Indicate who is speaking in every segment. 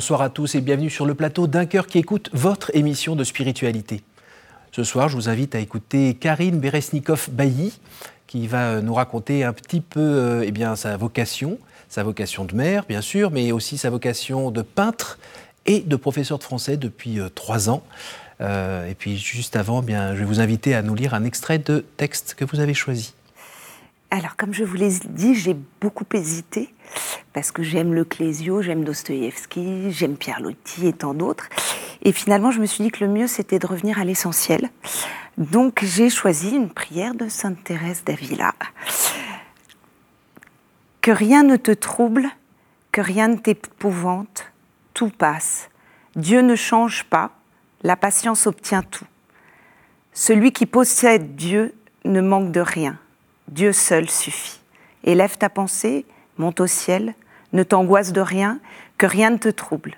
Speaker 1: Bonsoir à tous et bienvenue sur le plateau d'un cœur qui écoute votre émission de spiritualité. Ce soir, je vous invite à écouter Karine Beresnikov-Bailly qui va nous raconter un petit peu euh, eh bien, sa vocation, sa vocation de mère, bien sûr, mais aussi sa vocation de peintre et de professeur de français depuis euh, trois ans. Euh, et puis juste avant, eh bien, je vais vous inviter à nous lire un extrait de texte que vous avez choisi.
Speaker 2: Alors, comme je vous l'ai dit, j'ai beaucoup hésité parce que j'aime le Clésio, j'aime Dostoïevski, j'aime Pierre Loti et tant d'autres. Et finalement, je me suis dit que le mieux, c'était de revenir à l'essentiel. Donc, j'ai choisi une prière de Sainte Thérèse d'Avila. Que rien ne te trouble, que rien ne t'épouvante, tout passe. Dieu ne change pas, la patience obtient tout. Celui qui possède Dieu ne manque de rien. Dieu seul suffit. Élève ta pensée, monte au ciel, ne t'angoisse de rien, que rien ne te trouble.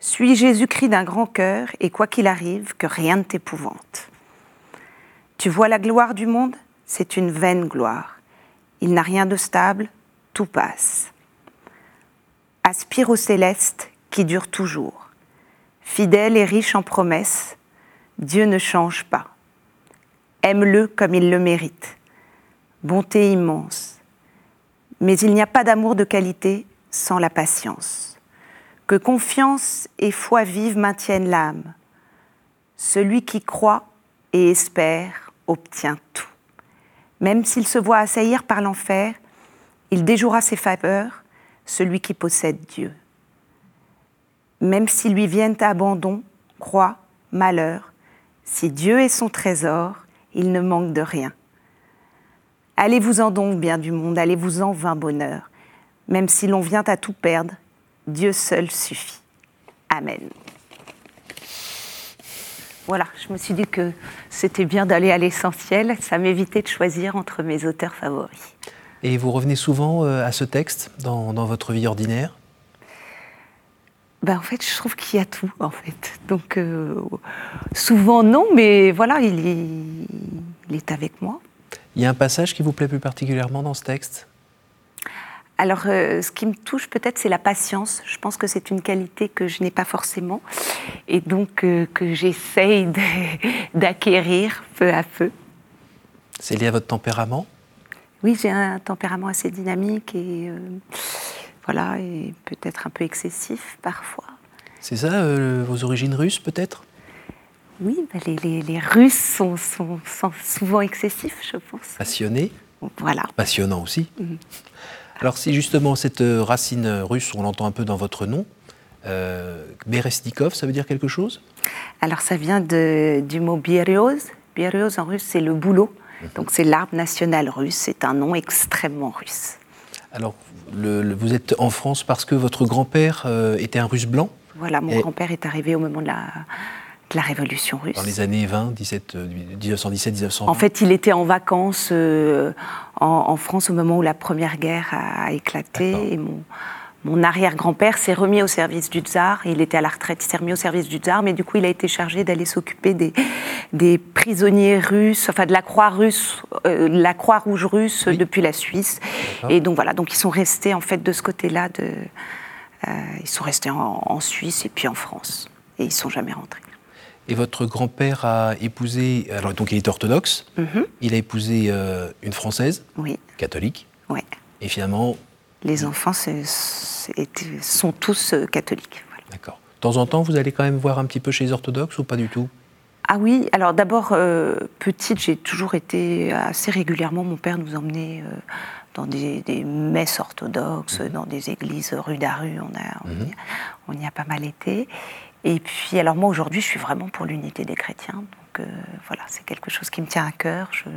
Speaker 2: Suis Jésus-Christ d'un grand cœur, et quoi qu'il arrive, que rien ne t'épouvante. Tu vois la gloire du monde? C'est une vaine gloire. Il n'a rien de stable, tout passe. Aspire au céleste qui dure toujours. Fidèle et riche en promesses, Dieu ne change pas. Aime-le comme il le mérite bonté immense. Mais il n'y a pas d'amour de qualité sans la patience. Que confiance et foi vive maintiennent l'âme. Celui qui croit et espère obtient tout. Même s'il se voit assaillir par l'enfer, il déjouera ses faveurs, celui qui possède Dieu. Même s'il lui viennent abandon, croix, malheur, si Dieu est son trésor, il ne manque de rien. Allez-vous-en donc, bien du monde, allez-vous-en, vain bonheur. Même si l'on vient à tout perdre, Dieu seul suffit. Amen. Voilà, je me suis dit que c'était bien d'aller à l'essentiel, ça m'évitait de choisir entre mes auteurs favoris.
Speaker 1: Et vous revenez souvent euh, à ce texte dans, votre vie ordinaire?
Speaker 2: Ben, en fait, je trouve qu'il y a tout, en fait. Donc, euh, souvent non, mais voilà, il est avec moi.
Speaker 1: Il y a un passage qui vous plaît plus particulièrement dans ce texte?
Speaker 2: Alors, euh, ce qui me touche peut-être, c'est la patience. Je pense que c'est une qualité que je n'ai pas forcément, et donc euh, que j'essaye d'acquérir peu à peu.
Speaker 1: C'est lié à votre tempérament?
Speaker 2: Oui, j'ai un tempérament assez dynamique et euh, voilà, et peut-être un peu excessif parfois.
Speaker 1: C'est ça, vos origines russes peut-être?
Speaker 2: Oui, bah, les, Russes sont, souvent excessifs, je pense.
Speaker 1: Passionnés
Speaker 2: Voilà.
Speaker 1: Passionnants aussi. Mhm. Alors si justement cette euh, racine russe, on l'entend un peu dans votre nom, euh, Beresnikov, ça veut dire quelque chose?
Speaker 2: Alors ça vient du mot Bierioz. Bierioz en russe, c'est le boulot. Mhm. Donc c'est l'arbre national russe, c'est un nom extrêmement russe.
Speaker 1: Alors vous êtes en France parce que votre grand-père euh, était un russe blanc?
Speaker 2: Voilà, mon grand-père est arrivé au moment de la la Révolution russe.
Speaker 1: Dans les années 20, 17, 1917, 1920
Speaker 2: En fait, il était en vacances euh, en, France au moment où la Première Guerre a, éclaté. Et mon, mon arrière-grand-père s'est remis au service du tsar. Il était à la retraite, il s'est remis au service du tsar, mais du coup, il a été chargé d'aller s'occuper des, des, prisonniers russes, enfin de la croix russe, euh, la croix rouge russe depuis la Suisse. Et donc voilà, donc ils sont restés en fait de ce côté-là. De, euh, ils sont restés en, en Suisse et puis en France. Et ils sont jamais rentrés.
Speaker 1: Et votre grand-père a épousé, alors donc il est orthodoxe, mhm. il a épousé euh, une Française,
Speaker 2: oui.
Speaker 1: catholique.
Speaker 2: Oui.
Speaker 1: Et finalement.
Speaker 2: Les enfants sont tous euh, catholiques.
Speaker 1: D'accord. De temps en temps, vous allez quand même voir un petit peu chez les orthodoxes ou pas du tout?
Speaker 2: Ah oui, alors d'abord, euh, petite, j'ai toujours été assez régulièrement, mon père nous emmenait dans des, messes orthodoxes, mhm. dans des églises rue d'Aru, on, a, mhm. on, y a pas mal été. Et puis, alors moi aujourd'hui, je suis vraiment pour l'unité des chrétiens. Donc euh, voilà, c'est quelque chose qui me tient à cœur. Je,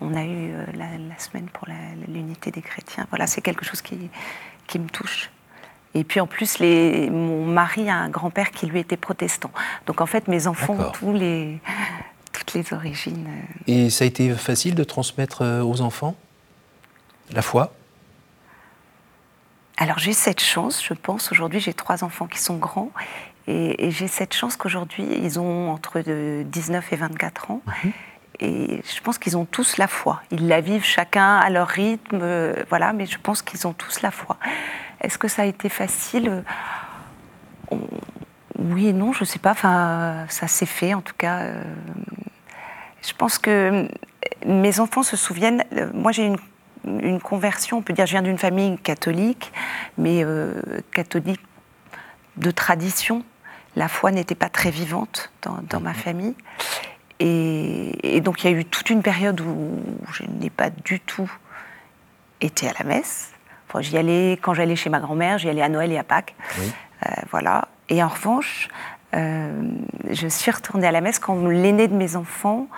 Speaker 2: on a eu euh, la, semaine pour l'unité des chrétiens. Voilà, c'est quelque chose qui, qui me touche. Et puis en plus, les, mon mari a un grand-père qui lui était protestant. Donc en fait, mes enfants ont tous les, toutes les origines. Euh.
Speaker 1: Et ça a été facile de transmettre aux enfants la foi?
Speaker 2: Alors j'ai cette chance, je pense. Aujourd'hui, j'ai trois enfants qui sont grands et, j'ai cette chance qu'aujourd'hui, ils ont entre 19 et 24 ans. Et je pense qu'ils ont tous la foi. Ils la vivent chacun à leur rythme, euh, voilà, mais je pense qu'ils ont tous la foi. Est-ce que ça a été facile? Oui et non, je ne sais pas. Enfin, ça s'est fait en tout cas. je pense que mes enfants se souviennent. Moi, j'ai une une conversion, on peut dire, je viens d'une famille catholique, mais catholique de tradition. La foi n'était pas très vivante dans, ma mhm. famille. Et, donc il y a eu toute une période où je n'ai pas du tout été à la messe. j'y allais quand j'allais chez ma grand-mère, j'y allais à Noël et à Pâques. Euh, voilà. Et en revanche, euh, je suis retournée à la messe quand l'aîné de mes enfants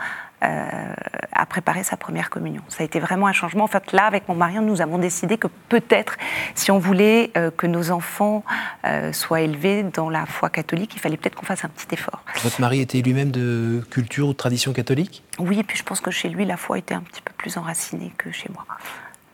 Speaker 2: euh, a préparé sa première communion. Ça a été vraiment un changement. En fait, là, avec mon mari, nous avons décidé que peut-être, si on voulait euh, que nos enfants euh, soient élevés dans la foi catholique, il fallait peut-être qu'on fasse un petit effort.
Speaker 1: Votre mari était lui-même de culture ou de tradition catholique?
Speaker 2: Oui, et puis je pense que chez lui, la foi était un petit peu plus enracinée que chez moi.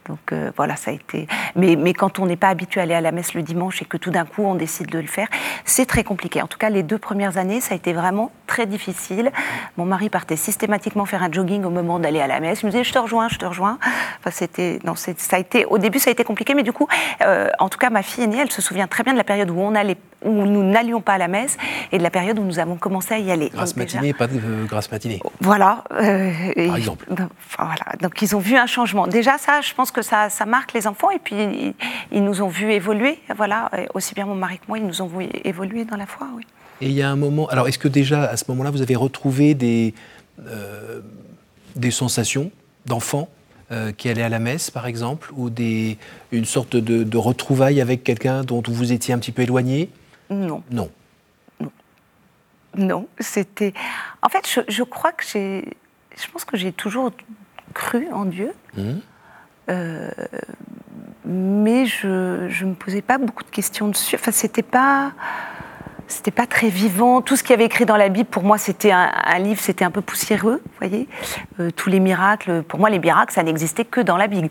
Speaker 2: Donc euh, voilà, ça a été. Mais, quand on n'est pas habitué à aller à la messe le dimanche et que tout d'un coup on décide de le faire, c'est très compliqué. En tout cas, les deux premières années, ça a été vraiment très difficile. Mon mari partait systématiquement faire un jogging au moment d'aller à la messe. Il me disait je te rejoins, je te rejoins. Enfin, c'était non, ça a été. Au début, ça a été compliqué, mais du coup, euh, en tout cas, ma fille aînée, elle se souvient très bien de la période où on allait où nous n'allions pas à la messe et de la période où nous avons commencé à y aller.
Speaker 1: Grâce matinée, pas de euh, grâce matinée.
Speaker 2: Voilà.
Speaker 1: Par exemple.
Speaker 2: voilà. Donc ils ont vu un changement. Déjà ça, je pense que ça, ça marque les enfants et puis ils, nous ont vu évoluer. Voilà, aussi bien mon mari que moi, ils nous ont vu évoluer dans la foi, oui.
Speaker 1: Et il y a un moment. Alors est-ce que déjà à ce moment-là, vous avez retrouvé des euh, des sensations d'enfants euh, qui allaient à la messe, par exemple, ou des, une sorte de, de retrouvailles avec quelqu'un dont vous étiez un petit peu éloigné?
Speaker 2: Non.
Speaker 1: Non.
Speaker 2: Non. Non, c'était. En fait, je, je crois que j'ai. Je pense que j'ai toujours cru en Dieu. Mmh. Euh, mais je ne me posais pas beaucoup de questions dessus. Enfin, c'était pas. C'était pas très vivant. Tout ce qu'il y avait écrit dans la Bible, pour moi, c'était un, livre, c'était un peu poussiéreux, vous voyez. Euh, tous les miracles, pour moi, les miracles, ça n'existait que dans la Bible.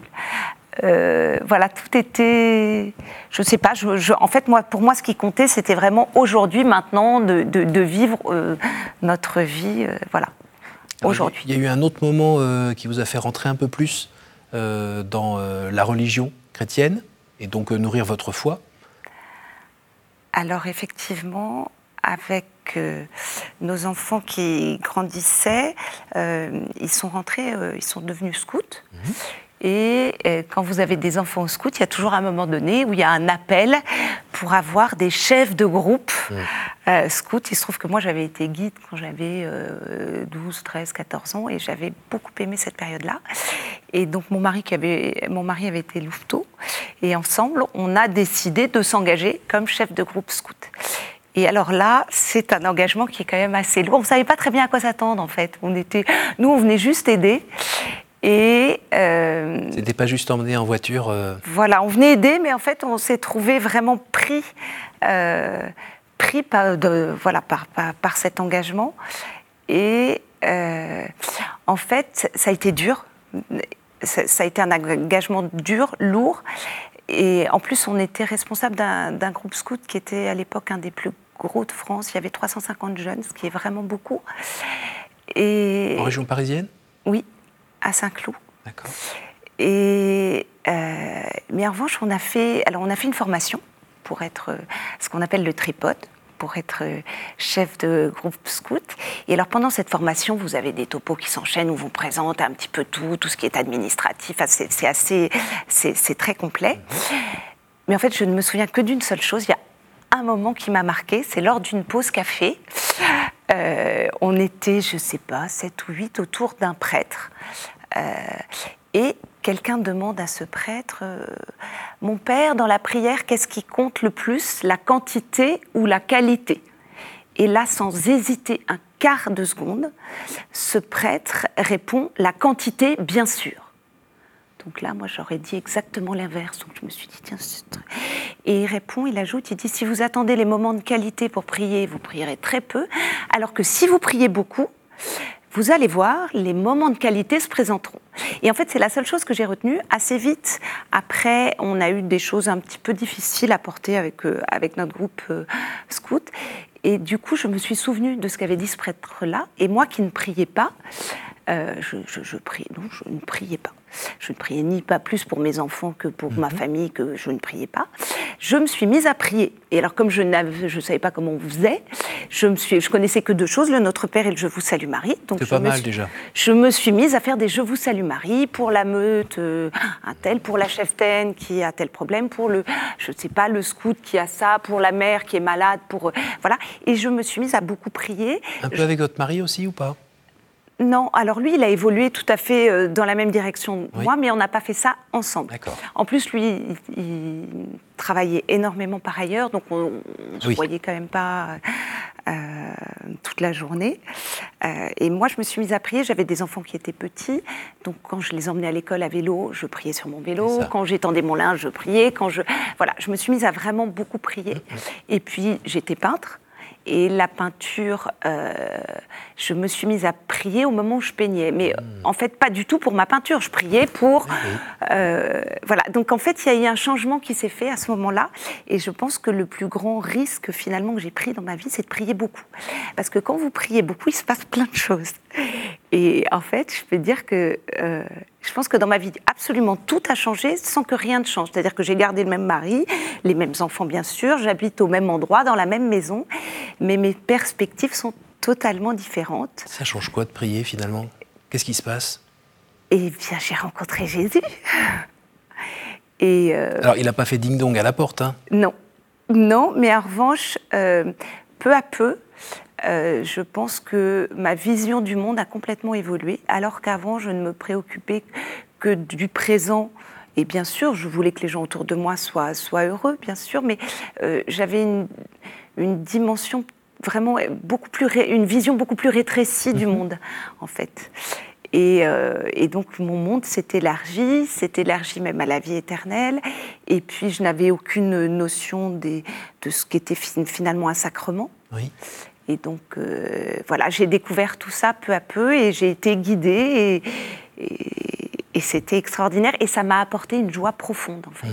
Speaker 2: Euh, voilà, tout était. Je sais pas. Je, en fait, moi, pour moi, ce qui comptait, c'était vraiment aujourd'hui, maintenant, de, de, vivre notre vie, voilà. Aujourd'hui.
Speaker 1: Il y a eu un autre moment qui vous a fait rentrer un peu plus euh, dans euh, la religion chrétienne et donc euh, nourrir votre foi?
Speaker 2: Alors effectivement, avec nos enfants qui grandissaient, ils sont rentrés, ils sont devenus scouts. Mhm. Et euh, quand vous avez des enfants au scout, il y a toujours un moment donné où il y a un appel pour avoir des chefs de groupe euh, scouts. Il se trouve que moi, j'avais été guide quand j'avais 12, 13, 14 ans et j'avais beaucoup aimé cette période-là. Et donc, mon mari, qui avait, mon mari avait été louveteau. Et ensemble, on a décidé de s'engager comme chef de groupe scout. Et alors là, c'est un engagement qui est quand même assez lourd. On ne savait pas très bien à quoi s'attendre en fait. On était, nous, on venait juste aider.
Speaker 1: Et euh, c'était pas juste emmener en voiture. Euh,
Speaker 2: voilà, on venait aider, mais en fait, on s'est trouvé vraiment pris, euh, pris par, de, voilà, par, par, cet engagement. Et en fait, ça a été dur. Ça, ça, a été un engagement dur, lourd. Et en plus, on était responsable d'un groupe scout qui était à l'époque un des plus gros de France. Il y avait 350 jeunes, ce qui est vraiment beaucoup.
Speaker 1: Et... En région parisienne?
Speaker 2: Oui à Saint-Cloud.
Speaker 1: D'accord.
Speaker 2: Et euh, mais en revanche, on a fait, alors on a fait une formation pour être euh, ce qu'on appelle le tripode, pour être euh, chef de groupe scout. Et alors pendant cette formation, vous avez des topos qui s'enchaînent où vous présente un petit peu tout, tout ce qui est administratif. c'est assez, c'est très complet. Mais en fait, je ne me souviens que d'une seule chose. Il y a un moment qui m'a marqué, c'est lors d'une pause café. On était, je ne sais pas, 7 ou 8 autour d'un prêtre euh, et quelqu'un demande à ce prêtre, euh, mon père, dans la prière, qu'est-ce qui compte le plus, la quantité ou la qualité? Et là, sans hésiter un quart de seconde, ce prêtre répond, la quantité, bien sûr. Donc là, moi, j'aurais dit exactement l'inverse. Donc je me suis dit, tiens, Et il répond, il ajoute, il dit, si vous attendez les moments de qualité pour prier, vous prierez très peu, alors que si vous priez beaucoup, vous allez voir, les moments de qualité se présenteront. Et en fait, c'est la seule chose que j'ai retenue. Assez vite, après, on a eu des choses un petit peu difficiles à porter avec, euh, avec notre groupe euh, scout. Et du coup, je me suis souvenue de ce qu'avait dit ce prêtre-là. Et moi qui ne priais pas, euh, je, je, non, je ne priais pas. Je ne priais ni pas plus pour mes enfants que pour ma
Speaker 1: Mhm.
Speaker 2: famille, que je ne priais pas. Je me suis mise à prier. Et alors, comme je ne savais pas comment on faisait, je, me suis, je connaissais que deux choses, le Notre Père et le Je vous salue Marie. Donc
Speaker 1: C'est
Speaker 2: je
Speaker 1: pas
Speaker 2: me
Speaker 1: mal
Speaker 2: suis-
Speaker 1: déjà.
Speaker 2: je me suis mise à faire des Je vous salue Marie pour la meute, euh, un tel, pour la cheftaine qui a tel problème, pour le, je sais pas, le scout qui a ça, pour la mère qui est malade, pour. euh, voilà. Et je me suis mise à beaucoup prier.
Speaker 1: Un peu avec votre mari aussi ou pas?
Speaker 2: Non, alors lui, il a évolué tout à fait euh, dans la même direction que
Speaker 1: Oui.
Speaker 2: moi, mais on n'a pas fait ça ensemble. En plus, lui, il, il travaillait énormément par ailleurs, donc on ne se
Speaker 1: Oui.
Speaker 2: voyait quand même pas euh, toute la journée. Euh, et moi, je me suis mise à prier. J'avais des enfants qui étaient petits, donc quand je les emmenais à l'école à vélo, je priais sur mon vélo. Quand j'étendais mon linge, je priais. Quand je, voilà, je me suis mise à vraiment beaucoup prier.
Speaker 1: Mm,
Speaker 2: Et puis, j'étais peintre. Et la peinture, euh, je me suis mise à prier au moment où je peignais. Mais
Speaker 1: Mm.
Speaker 2: en fait, pas du tout pour ma peinture. Je priais pour. euh, voilà. Donc en fait, il y a eu un changement qui s'est fait à ce moment-là. Et je pense que le plus grand risque finalement que j'ai pris dans ma vie, c'est de prier beaucoup. Parce que quand vous priez beaucoup, il se passe plein de choses. Et en fait, je peux dire que euh, je pense que dans ma vie, absolument tout a changé sans que rien ne change. C'est-à-dire que j'ai gardé le même mari, les mêmes enfants bien sûr, j'habite au même endroit, dans la même maison, mais mes perspectives sont totalement différentes.
Speaker 1: Ça change quoi de prier finalement? Qu'est-ce qui se passe?
Speaker 2: Et bien, j'ai rencontré Jésus. Et euh,
Speaker 1: Alors, il n'a pas fait ding-dong à la porte, hein?
Speaker 2: Non, non, mais en revanche, euh, peu à peu, euh, je pense que ma vision du monde a complètement évolué, alors qu'avant, je ne me préoccupais que du présent. Et bien sûr, je voulais que les gens autour de moi soient, soient heureux, bien sûr, mais euh, j'avais une, une dimension vraiment beaucoup plus, ré- une vision beaucoup plus rétrécie du monde, en fait. Et, euh, et donc mon monde s'est élargi, s'est élargi même à la vie éternelle. Et puis je n'avais aucune notion des, de ce qu'était fin- finalement un sacrement.
Speaker 1: Oui.
Speaker 2: Et donc euh, voilà, j'ai découvert tout ça peu à peu et j'ai été guidée et, et- et c'était extraordinaire et ça m'a apporté une joie profonde en fait.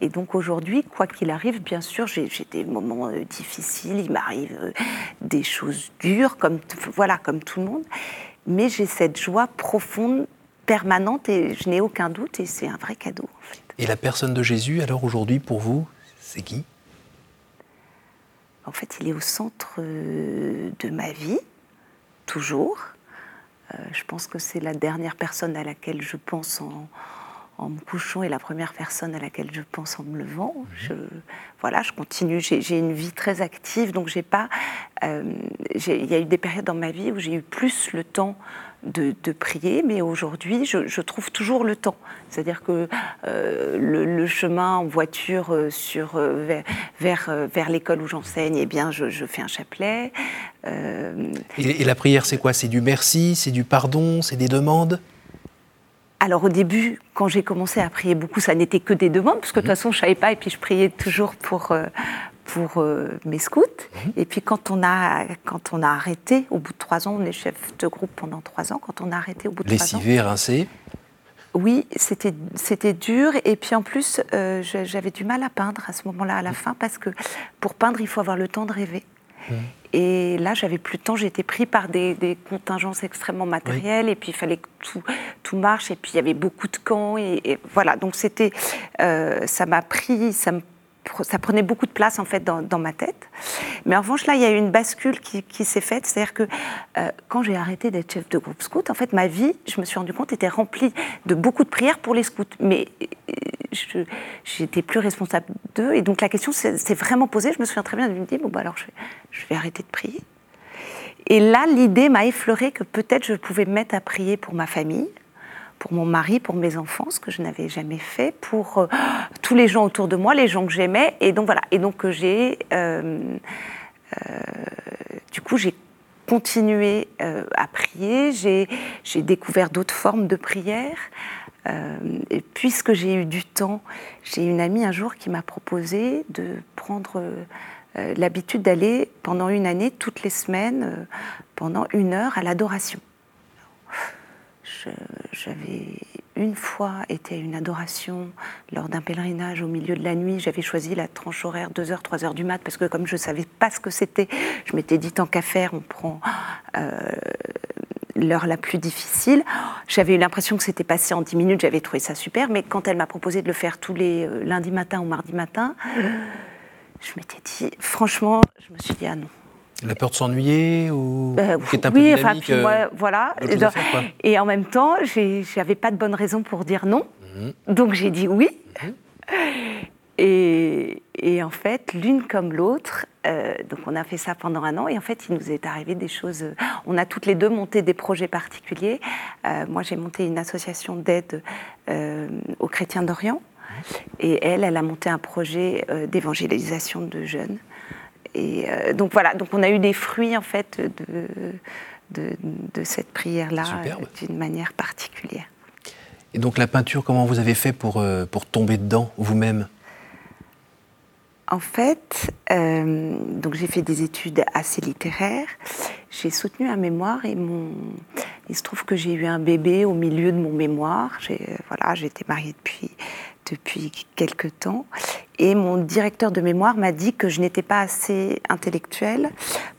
Speaker 2: Et donc aujourd'hui, quoi qu'il arrive, bien sûr, j'ai des moments euh, difficiles, il m'arrive euh, des choses dures, comme, voilà, comme tout le monde, mais j'ai cette joie profonde, permanente et je n'ai aucun doute et c'est un vrai cadeau en fait.
Speaker 1: Et la personne de Jésus, alors aujourd'hui, pour vous, c'est qui?
Speaker 2: En fait, il est au centre euh, de ma vie, toujours. Euh, je pense que c'est la dernière personne à laquelle je pense en, en me couchant et la première personne à laquelle je pense en me levant. Je, voilà, je continue. J'ai une vie très active, donc j'ai pas. euh, Il y a eu des périodes dans ma vie où j'ai eu plus le temps de, de prier, mais aujourd'hui, je, je trouve toujours le temps. C'est-à-dire que euh, le, le chemin en voiture euh, sur, euh, vers, vers, vers l'école où j'enseigne, eh bien, je, je fais un chapelet. Euh,
Speaker 1: et, et la prière, c'est quoi? C'est du merci, c'est du pardon, c'est des demandes?
Speaker 2: Alors au début, quand j'ai commencé à prier beaucoup, ça n'était que des demandes, parce que de toute façon, je savais pas, et puis je priais toujours pour, euh, pour euh, mes scouts. Et puis quand on, a, quand on a arrêté, au bout de trois ans, on est chef de groupe pendant trois ans, quand on a arrêté au bout de trois ans,
Speaker 1: Lessivé, rincé
Speaker 2: oui, c'était c'était dur. Et puis en plus, euh, j'avais du mal à peindre à ce moment-là, à la fin, parce que pour peindre, il faut avoir le temps de rêver. Et là, j'avais plus de temps, j'étais pris par des, des contingences extrêmement matérielles, et puis il fallait que tout, tout marche, et puis il y avait beaucoup de camps, et, et voilà. Donc c'était, euh, ça m'a pris, ça me ça prenait beaucoup de place en fait dans, ma tête. Mais en revanche, là, il y a eu une bascule qui, s'est faite. C'est-à-dire que euh, quand j'ai arrêté d'être chef de groupe scout, en fait, ma vie, je me suis rendu compte, était remplie de beaucoup de prières pour les scouts. Mais euh, j'étais plus responsable d'eux. Et donc la question s'est vraiment posée. Je me souviens très bien de me dire, bon, bah, alors je vais, je vais arrêter de prier. Et là, l'idée m'a effleuré que peut-être je pouvais me mettre à prier pour ma famille, pour mon mari, pour mes enfants, ce que je n'avais jamais fait, pour euh, tous les gens autour de moi, les gens que j'aimais. Et donc voilà. Et donc euh, j'ai, euh, du coup, j'ai continué à prier. J'ai, découvert d'autres formes de prière. Et puisque j'ai eu du temps, j'ai une amie un jour qui m'a proposé de prendre l'habitude d'aller pendant une année, toutes les semaines, pendant une heure à l'adoration. J'avais une fois été à une adoration lors d'un pèlerinage au milieu de la nuit. J'avais choisi la tranche horaire 2h, 3h du mat parce que comme je ne savais pas ce que c'était, je m'étais dit tant qu'à faire, on prend euh, l'heure la plus difficile. J'avais eu l'impression que c'était passé en 10 minutes, j'avais trouvé ça super, mais quand elle m'a proposé de le faire tous les euh, lundis matin ou mardi matin, je m'étais dit, franchement, je me suis dit, ah non.
Speaker 1: La peur de s'ennuyer ou
Speaker 2: Euh,
Speaker 1: qui est un
Speaker 2: oui,
Speaker 1: peu
Speaker 2: enfin, puis
Speaker 1: euh,
Speaker 2: voilà.
Speaker 1: faire.
Speaker 2: Et en même temps, j'avais pas de bonne raison pour dire non.
Speaker 1: Mhm.
Speaker 2: Donc j'ai dit oui. Et, et en fait, l'une comme l'autre, euh, donc on a fait ça pendant un an et en fait, il nous est arrivé des choses. euh, On a toutes les deux monté des projets particuliers. Euh, moi, j'ai monté une association d'aide euh, aux chrétiens d'Orient et elle, elle a monté un projet d'évangélisation de jeunes. Et euh, donc voilà, donc on a eu des fruits en fait de, de, de cette prière-là d'une manière particulière.
Speaker 1: Et donc la peinture, comment vous avez fait pour, euh, pour tomber dedans vous-même?
Speaker 2: En fait, euh, donc j'ai fait des études assez littéraires. J'ai soutenu un mémoire et mon, il se trouve que j'ai eu un bébé au milieu de mon mémoire. J'ai, voilà, j'étais mariée depuis depuis quelques temps et mon directeur de mémoire m'a dit que je n'étais pas assez intellectuelle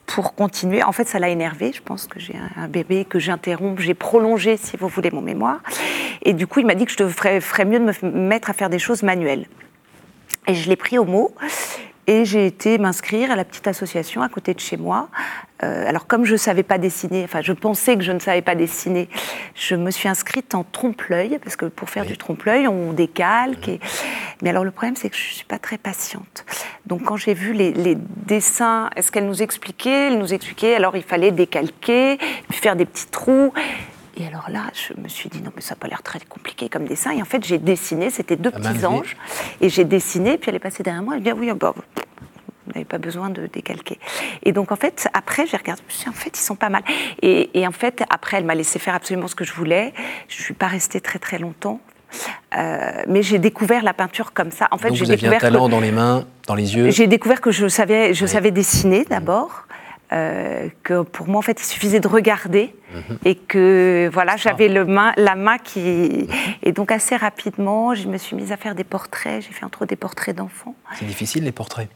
Speaker 2: pour continuer. En fait, ça l'a énervé. Je pense que j'ai un, bébé que j'interromps, j'ai prolongé, si vous voulez, mon mémoire. Et du coup, il m'a dit que je devrais, ferais mieux de me mettre à faire des choses manuelles. Et je l'ai pris au mot. Et j'ai été m'inscrire à la petite association à côté de chez moi. Euh, alors comme je ne savais pas dessiner, enfin je pensais que je ne savais pas dessiner, je me suis inscrite en trompe-l'œil, parce que pour faire
Speaker 1: Oui.
Speaker 2: du trompe-l'œil, on décalque. Et... Mais alors le problème, c'est que je ne suis pas très patiente. Donc quand j'ai vu les, les dessins, est-ce qu'elle nous expliquait? Elle nous expliquait, alors il fallait décalquer, puis faire des petits trous. Et alors là, je me suis dit, non, mais ça n'a pas l'air très compliqué comme dessin. Et en fait, j'ai dessiné, c'était deux petits anges. Et j'ai dessiné, puis elle est passée derrière moi, elle dit, ah oui, ah bah, vous n'avez pas besoin de décalquer. Et donc, en fait, après, j'ai regardé, je me suis dit, en fait, ils sont pas mal. Et, et en fait, après, elle m'a laissé faire absolument ce que je voulais. Je ne suis pas restée très, très longtemps. Euh, mais j'ai découvert la peinture comme ça. En fait, j'ai
Speaker 1: aviez un
Speaker 2: découvert que-
Speaker 1: talent dans les mains, dans les yeux.
Speaker 2: j'ai découvert que je savais, je
Speaker 1: Oui.
Speaker 2: savais dessiner d'abord. Euh, que pour moi, en fait, il suffisait de regarder
Speaker 1: Mhm.
Speaker 2: et que voilà, j'avais le main, la main qui. Et donc, assez rapidement, je me suis mise à faire des portraits. J'ai fait entre autres des portraits d'enfants.
Speaker 1: C'est difficile les portraits?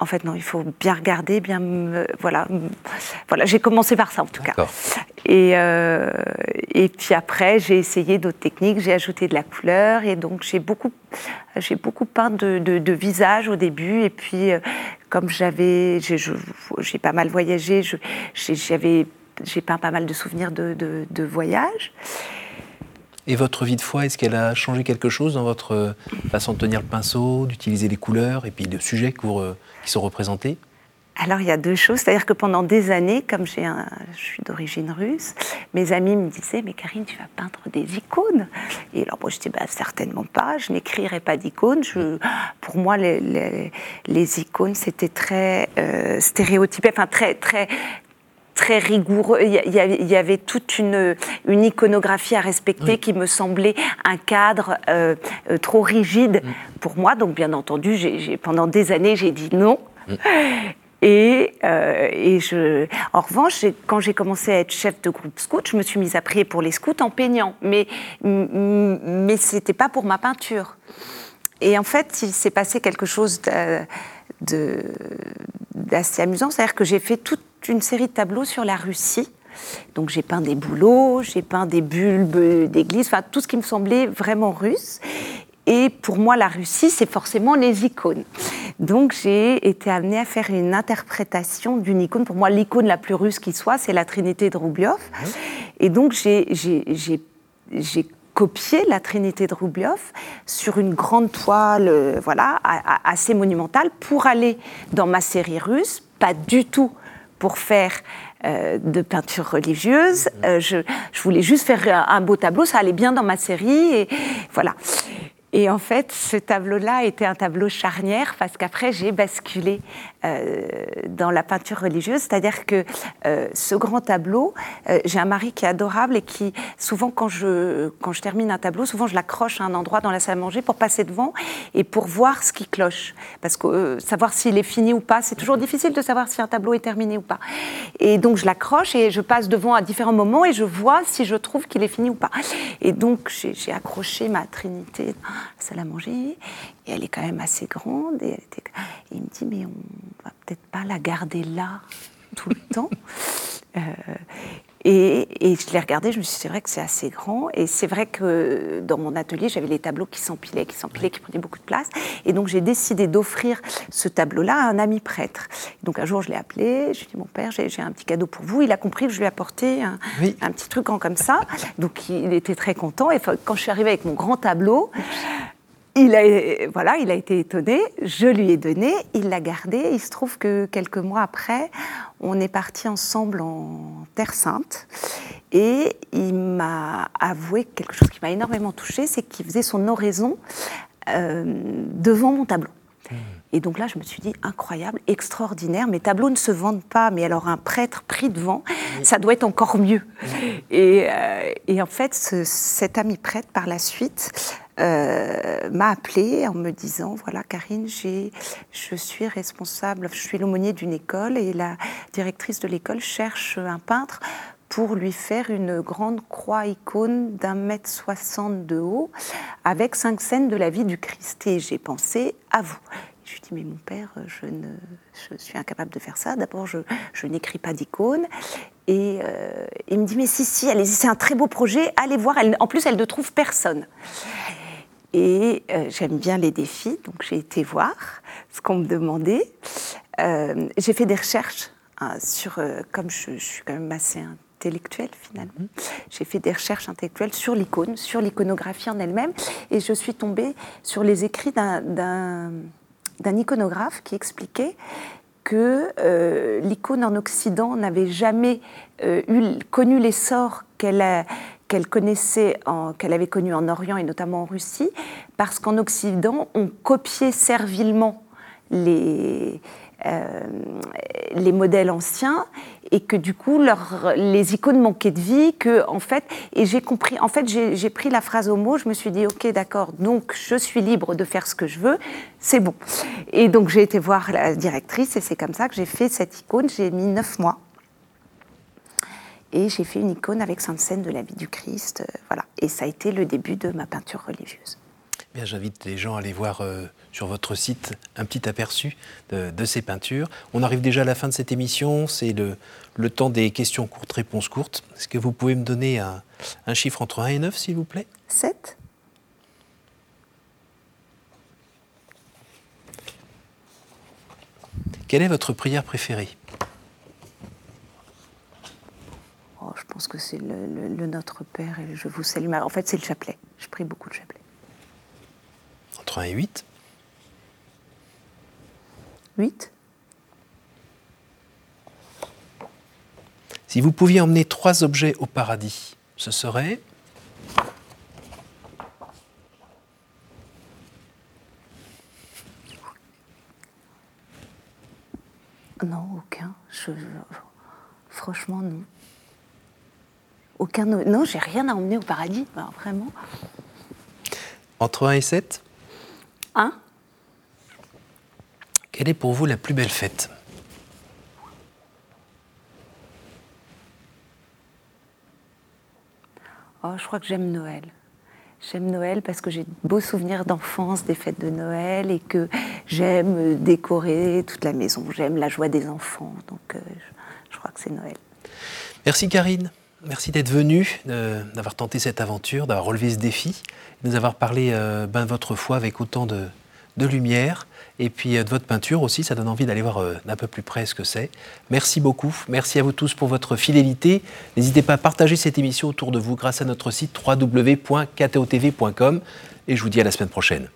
Speaker 2: En fait, non, il faut bien regarder, bien. me- voilà, voilà j'ai commencé par ça en tout cas. Et, euh, et puis après, j'ai essayé d'autres techniques, j'ai ajouté de la couleur et donc j'ai beaucoup, j'ai beaucoup peint de, de, de visages au début. Et puis, euh, comme j'avais, j'ai pas mal voyagé, j'ai- j'avais, j'ai peint pas mal de souvenirs de, de, de voyage.
Speaker 1: Et votre vie de foi, est-ce qu'elle a changé quelque chose dans votre euh, façon de tenir le pinceau, d'utiliser les couleurs et puis les sujets que vous, qui sont représentés
Speaker 2: Alors il y a deux choses, c'est-à-dire que pendant des années, comme j'ai je suis d'origine russe, mes amis me disaient mais Karine tu vas peindre des icônes. Et alors moi je disais bah, certainement pas, je n'écrirai pas d'icônes. Pour moi les icônes c'était très euh, stéréotypé, enfin très très très rigoureux. Il y, avait, toute une, une iconographie à respecter
Speaker 1: Oui.
Speaker 2: qui me semblait un cadre euh, euh, trop rigide pour moi. Donc, bien entendu, pendant des années, j'ai dit non. Et, euh, et je, en revanche, quand j'ai commencé à être chef de groupe scout, je me suis mise à prier pour les scouts en peignant. Mais, mais ce n'était pas pour ma peinture. Et en fait, il s'est passé quelque chose d'assez amusant. C'est-à-dire que j'ai fait toute une série de tableaux sur la Russie. Donc j'ai peint des bouleaux, j'ai peint des bulbes d'église, enfin tout ce qui me semblait vraiment russe. Et pour moi, la Russie, c'est forcément les icônes. Donc j'ai été amenée à faire une interprétation d'une icône. Pour moi, l'icône la plus russe qui soit, c'est la Trinité de Roubliov. Et donc j'ai- copié la Trinité de Roubliov sur une grande toile, euh, voilà, assez monumentale, pour aller dans ma série russe, pas du tout pour faire euh, de peinture religieuse. Euh, je, voulais juste faire un, un beau tableau, ça allait bien dans ma série, et voilà. Et en fait, ce tableau-là était un tableau charnière parce qu'après, j'ai basculé euh, dans la peinture religieuse. C'est-à-dire que euh, ce grand tableau, euh, j'ai un mari qui est adorable et qui, souvent, quand je, quand je termine un tableau, souvent, je l'accroche à un endroit dans la salle à manger pour passer devant et pour voir ce qui cloche. Parce que euh, savoir s'il est fini ou pas, c'est toujours difficile de savoir si un tableau est terminé ou pas. Et donc, je l'accroche et je passe devant à différents moments et je vois si je trouve qu'il est fini ou pas. Et donc, j'ai accroché ma Trinité salle à manger et elle est quand même assez grande. Et, elle était... il me dit, mais on va peut-être pas la garder là tout le temps. Euh, Et, je l'ai regardé, je me suis dit, c'est vrai que c'est assez grand. Et c'est vrai que dans mon atelier, j'avais les tableaux qui s'empilaient, qui s'empilaient, qui prenaient beaucoup de place. Et donc j'ai décidé d'offrir ce tableau-là à un ami prêtre. Donc un jour, je l'ai appelé, je lui ai dit, mon père, j'ai un petit cadeau pour vous. Il a compris que je lui ai apporté un, un petit truc en comme ça. Donc il était très content. Et quand je suis arrivée avec mon grand tableau, il a, voilà, il a été étonné, je lui ai donné, il l'a gardé. Il se trouve que quelques mois après, on est parti ensemble en Terre Sainte et il m'a avoué quelque chose qui m'a énormément touchée, c'est qu'il faisait son oraison euh, devant mon tableau. Et donc là, je me suis dit, incroyable, extraordinaire. Mes tableaux ne se vendent pas, mais alors un prêtre pris devant, ça doit être encore mieux. Et, euh, et, en fait, cet ami prêtre, par la suite, euh, m'a appelé en me disant voilà Karine je suis responsable je suis l'aumônier d'une école et la directrice de l'école cherche un peintre pour lui faire une grande croix icône d'un mètre soixante de haut avec cinq scènes de la vie du Christ et j'ai pensé à vous je lui dis mais mon père, je, ne, je suis incapable de faire ça. D'abord, je, je n'écris pas d'icône. Et euh, il me dit mais si, si, allez c'est un très beau projet, allez voir. En plus, elle ne trouve personne. Et euh, j'aime bien les défis, donc j'ai été voir ce qu'on me demandait. Euh, j'ai fait des recherches hein, sur, euh, comme je, suis quand même assez intellectuelle finalement, mhm. j'ai fait des recherches intellectuelles sur l'icône, sur l'iconographie en elle-même, et je suis tombée sur les écrits d'un iconographe qui expliquait que l'icône en Occident n'avait jamais eu, connu l'essor qu'elle a qu'elle connaissait, qu'elle avait connu en Orient et notamment en Russie, parce qu'en Occident, on copiait servilement les, euh, les modèles anciens et que du coup les icônes manquaient de vie que en fait et j'ai compris en fait j'ai pris la phrase au mot je me suis dit ok d'accord donc je suis libre de faire ce que je veux c'est bon. Et donc j'ai été voir la directrice et c'est comme ça que j'ai fait cette icône j'ai mis neuf mois et j'ai fait une icône avec Sainte Seine de la vie du Christ. Euh, voilà. Et ça a été le début de ma peinture religieuse.
Speaker 1: Bien, j'invite les gens à aller voir euh, sur votre site un petit aperçu de, ces peintures. On arrive déjà à la fin de cette émission. C'est le, le, temps des questions courtes, réponses courtes. Est-ce que vous pouvez me donner un, un chiffre entre 1 et 9, s'il vous plaît?
Speaker 2: 7.
Speaker 1: Quelle est votre prière préférée?
Speaker 2: Je pense que c'est le, Notre Père et Je vous salue. En fait, c'est le chapelet. Je prie beaucoup le chapelet.
Speaker 1: Entre 1 et 8
Speaker 2: 8
Speaker 1: Si vous pouviez emmener trois objets au paradis, ce serait?
Speaker 2: Non, aucun. Franchement, non. Aucun. Non, j'ai rien à emmener au paradis, vraiment.
Speaker 1: Entre 1 et 7
Speaker 2: 1.
Speaker 1: Quelle est pour vous la plus belle fête?
Speaker 2: Oh, je crois que j'aime Noël. J'aime Noël parce que j'ai de beaux souvenirs d'enfance des fêtes de Noël et que j'aime décorer toute la maison. J'aime la joie des enfants. Donc, euh, je crois que c'est Noël.
Speaker 1: Merci Karine. Merci d'être venu, d'avoir tenté cette aventure, d'avoir relevé ce défi, de nous avoir parlé euh, ben, de votre foi avec autant de, lumière. Et puis euh, de votre peinture aussi, ça donne envie d'aller voir euh, d'un peu plus près ce que c'est. Merci beaucoup. Merci à vous tous pour votre fidélité. N'hésitez pas à partager cette émission autour de vous grâce à notre site www.ktotv.com. Et je vous dis à la semaine prochaine.